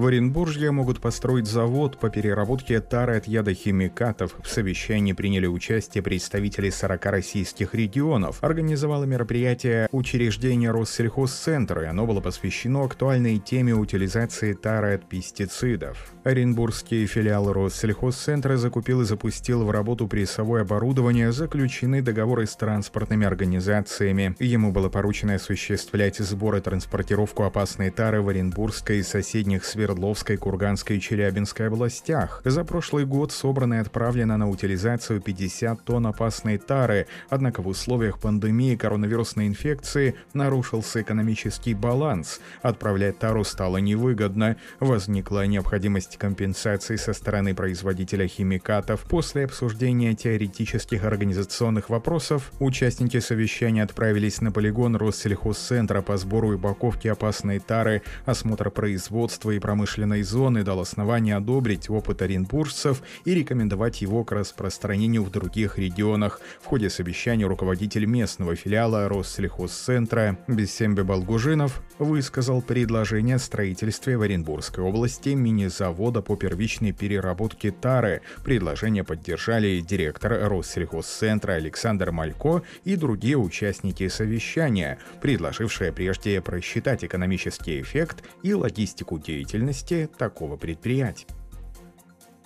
В Оренбурге могут построить завод по переработке тары от ядохимикатов. В совещании приняли участие представители 40 российских регионов. Организовало мероприятие учреждение Россельхозцентра, и оно было посвящено актуальной теме утилизации тары от пестицидов. Оренбургский филиал Россельхозцентра закупил и запустил в работу прессовое оборудование, заключены договоры с транспортными организациями. Ему было поручено осуществлять сбор и транспортировку опасной тары в Оренбургской и соседних Свердловской, Курганской и Челябинской областях. За прошлый год собрано и отправлено на утилизацию 50 тонн опасной тары, однако в условиях пандемии коронавирусной инфекции нарушился экономический баланс. Отправлять тару стало невыгодно. Возникла необходимость компенсации со стороны производителя химикатов. После обсуждения теоретических организационных вопросов участники совещания отправились на полигон Россельхозцентра по сбору и упаковке опасной тары, осмотр производства и промышленной зоны дал основание одобрить опыт оренбуржцев и рекомендовать его к распространению в других регионах. В ходе совещания руководитель местного филиала Россельхозцентра Бессембе Балгужинов высказал предложение о строительстве в Оренбургской области мини-завода по первичной переработке тары. Предложение поддержали директор Россельхозцентра Александр Малько и другие участники совещания, предложившие прежде просчитать экономический эффект и логистику деятельности деятельности такого предприятия.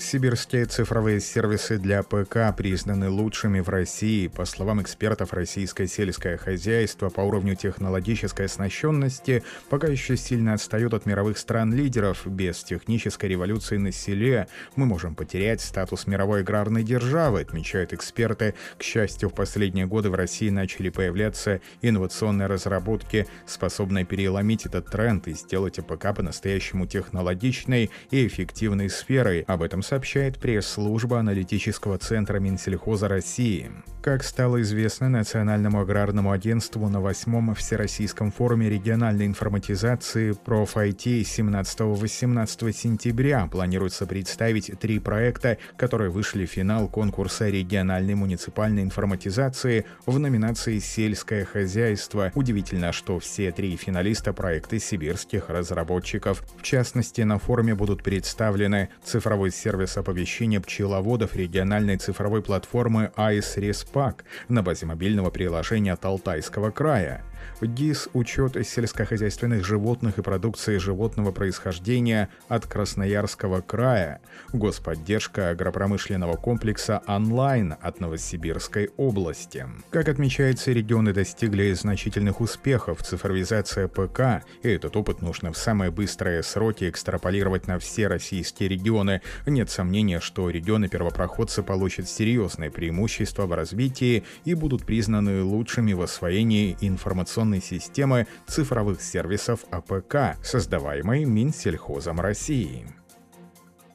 Сибирские цифровые сервисы для ПК признаны лучшими в России. По словам экспертов, российское сельское хозяйство по уровню технологической оснащенности пока еще сильно отстает от мировых стран-лидеров. Без технической революции на селе мы можем потерять статус мировой аграрной державы, отмечают эксперты. К счастью, в последние годы в России начали появляться инновационные разработки, способные переломить этот тренд и сделать АПК по-настоящему технологичной и эффективной сферой. Об этом сообщает пресс-служба аналитического центра Минсельхоза России. Как стало известно Национальному аграрному агентству на восьмом Всероссийском форуме региональной информатизации ProfIT 17-18 сентября планируется представить три проекта, которые вышли в финал конкурса региональной муниципальной информатизации в номинации «Сельское хозяйство». Удивительно, что все три финалиста проекты сибирских разработчиков. В частности, на форуме будут представлены цифровой сервис оповещения пчеловодов региональной цифровой платформы АИС Респак на базе мобильного приложения от Алтайского края. ГИС – учет сельскохозяйственных животных и продукции животного происхождения от Красноярского края, господдержка агропромышленного комплекса онлайн от Новосибирской области. Как отмечается, регионы достигли значительных успехов. Цифровизация ПК, и этот опыт нужно в самые быстрые сроки экстраполировать на все российские регионы. Нет сомнения, что регионы-первопроходцы получат серьезное преимущество в развитии и будут признаны лучшими в освоении информационной системы цифровых сервисов АПК, создаваемой Минсельхозом России.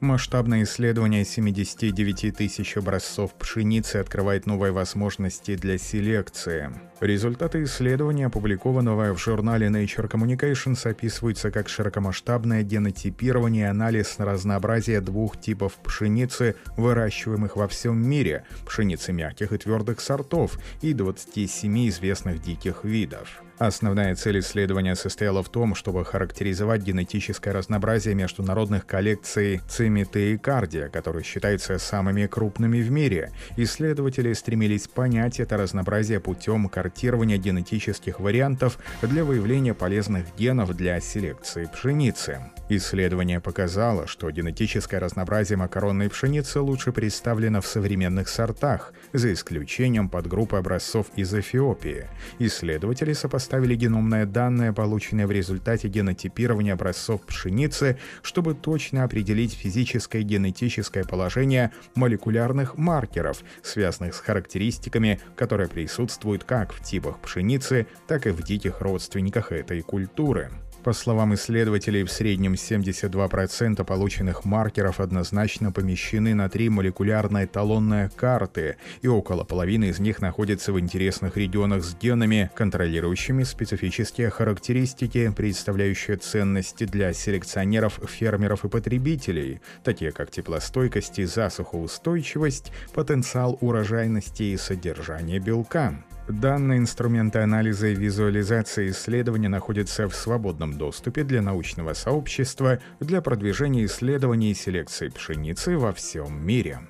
Масштабное исследование 79 тысяч образцов пшеницы открывает новые возможности для селекции. Результаты исследования, опубликованного в журнале Nature Communications, описываются как широкомасштабное генотипирование и анализ разнообразия двух типов пшеницы, выращиваемых во всем мире – пшеницы мягких и твердых сортов и 27 известных диких видов. Основная цель исследования состояла в том, чтобы характеризовать генетическое разнообразие международных коллекций CIMMYT и ICARDA, которые считаются самыми крупными в мире. Исследователи стремились понять это разнообразие путем картирования генетических вариантов для выявления полезных генов для селекции пшеницы. Исследование показало, что генетическое разнообразие макаронной пшеницы лучше представлено в современных сортах, за исключением подгруппы образцов из Эфиопии. Исследователи сопоставили геномные данные, полученные в результате генотипирования образцов пшеницы, чтобы точно определить физическое и генетическое положение молекулярных маркеров, связанных с характеристиками, которые присутствуют как в типах пшеницы, так и в диких родственниках этой культуры. По словам исследователей, в среднем 72% полученных маркеров однозначно помещены на три молекулярные талонные карты, и около половины из них находятся в интересных регионах с генами, контролирующими специфические характеристики, представляющие ценности для селекционеров, фермеров и потребителей, такие как теплостойкость и засухоустойчивость, потенциал урожайности и содержание белка. Данные инструменты анализа и визуализации исследования находятся в свободном доступе для научного сообщества для продвижения исследований и селекции пшеницы во всем мире.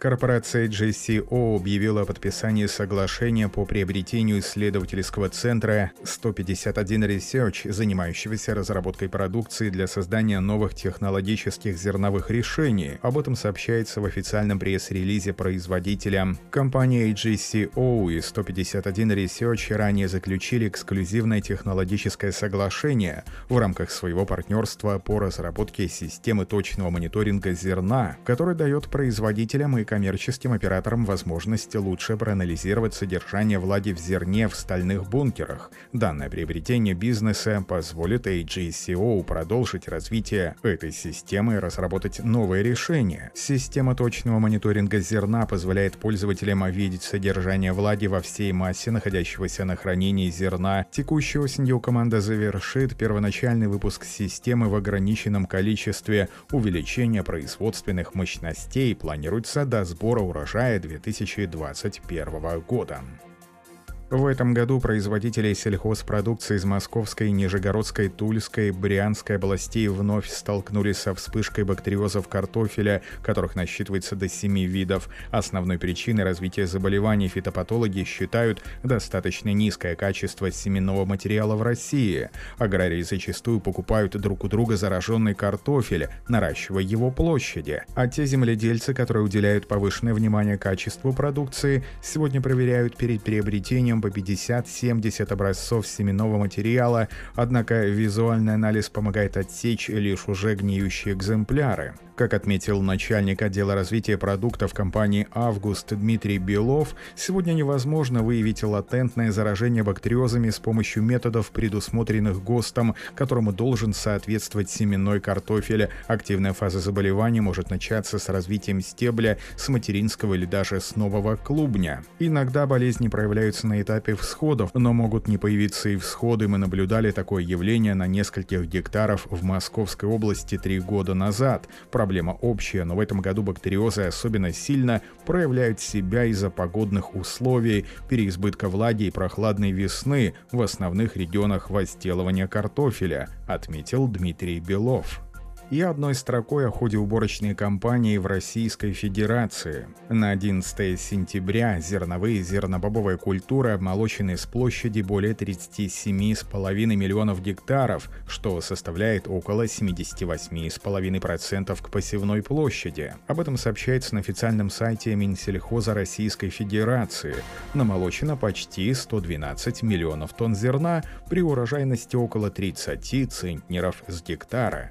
Корпорация JCO объявила о подписании соглашения по приобретению исследовательского центра 151 Research, занимающегося разработкой продукции для создания новых технологических зерновых решений. Об этом сообщается в официальном пресс-релизе производителя. Компания JCO и 151 Research ранее заключили эксклюзивное технологическое соглашение в рамках своего партнерства по разработке системы точного мониторинга зерна, который дает производителям и коммерческим операторам возможность лучше проанализировать содержание влаги в зерне в стальных бункерах. Данное приобретение бизнеса позволит AGCO продолжить развитие этой системы и разработать новые решения. Система точного мониторинга зерна позволяет пользователям видеть содержание влаги во всей массе находящегося на хранении зерна. Текущей осенью команда завершит первоначальный выпуск системы в ограниченном количестве увеличения производственных мощностей планируется до сбора урожая 2021 года. В этом году производители сельхозпродукции из Московской, Нижегородской, Тульской, Брянской областей вновь столкнулись со вспышкой бактериозов картофеля, которых насчитывается до 7 видов. Основной причиной развития заболеваний фитопатологи считают достаточно низкое качество семенного материала в России. Аграрии зачастую покупают друг у друга зараженный картофель, наращивая его площади. А те земледельцы, которые уделяют повышенное внимание качеству продукции, сегодня проверяют перед приобретением по 50-70 образцов семенного материала, однако визуальный анализ помогает отсечь лишь уже гниющие экземпляры. Как отметил начальник отдела развития продуктов компании «Август» Дмитрий Белов, сегодня невозможно выявить латентное заражение бактериозами с помощью методов, предусмотренных ГОСТом, которому должен соответствовать семенной картофель. Активная фаза заболевания может начаться с развитием стебля, с материнского или даже с нового клубня. Иногда болезни проявляются на этапе всходов, но могут не появиться и всходы. Мы наблюдали такое явление на нескольких гектаров в Московской области три года назад. Проблема общая, но в этом году бактериозы особенно сильно проявляют себя из-за погодных условий, переизбытка влаги и прохладной весны в основных регионах возделывания картофеля, отметил Дмитрий Белов и одной строкой о ходе уборочной кампании в Российской Федерации. На 11 сентября зерновые и зернобобовая культура обмолочены с площади более 37,5 миллионов гектаров, что составляет около 78,5% к посевной площади. Об этом сообщается на официальном сайте Минсельхоза Российской Федерации. Намолочено почти 112 миллионов тонн зерна при урожайности около 30 центнеров с гектара.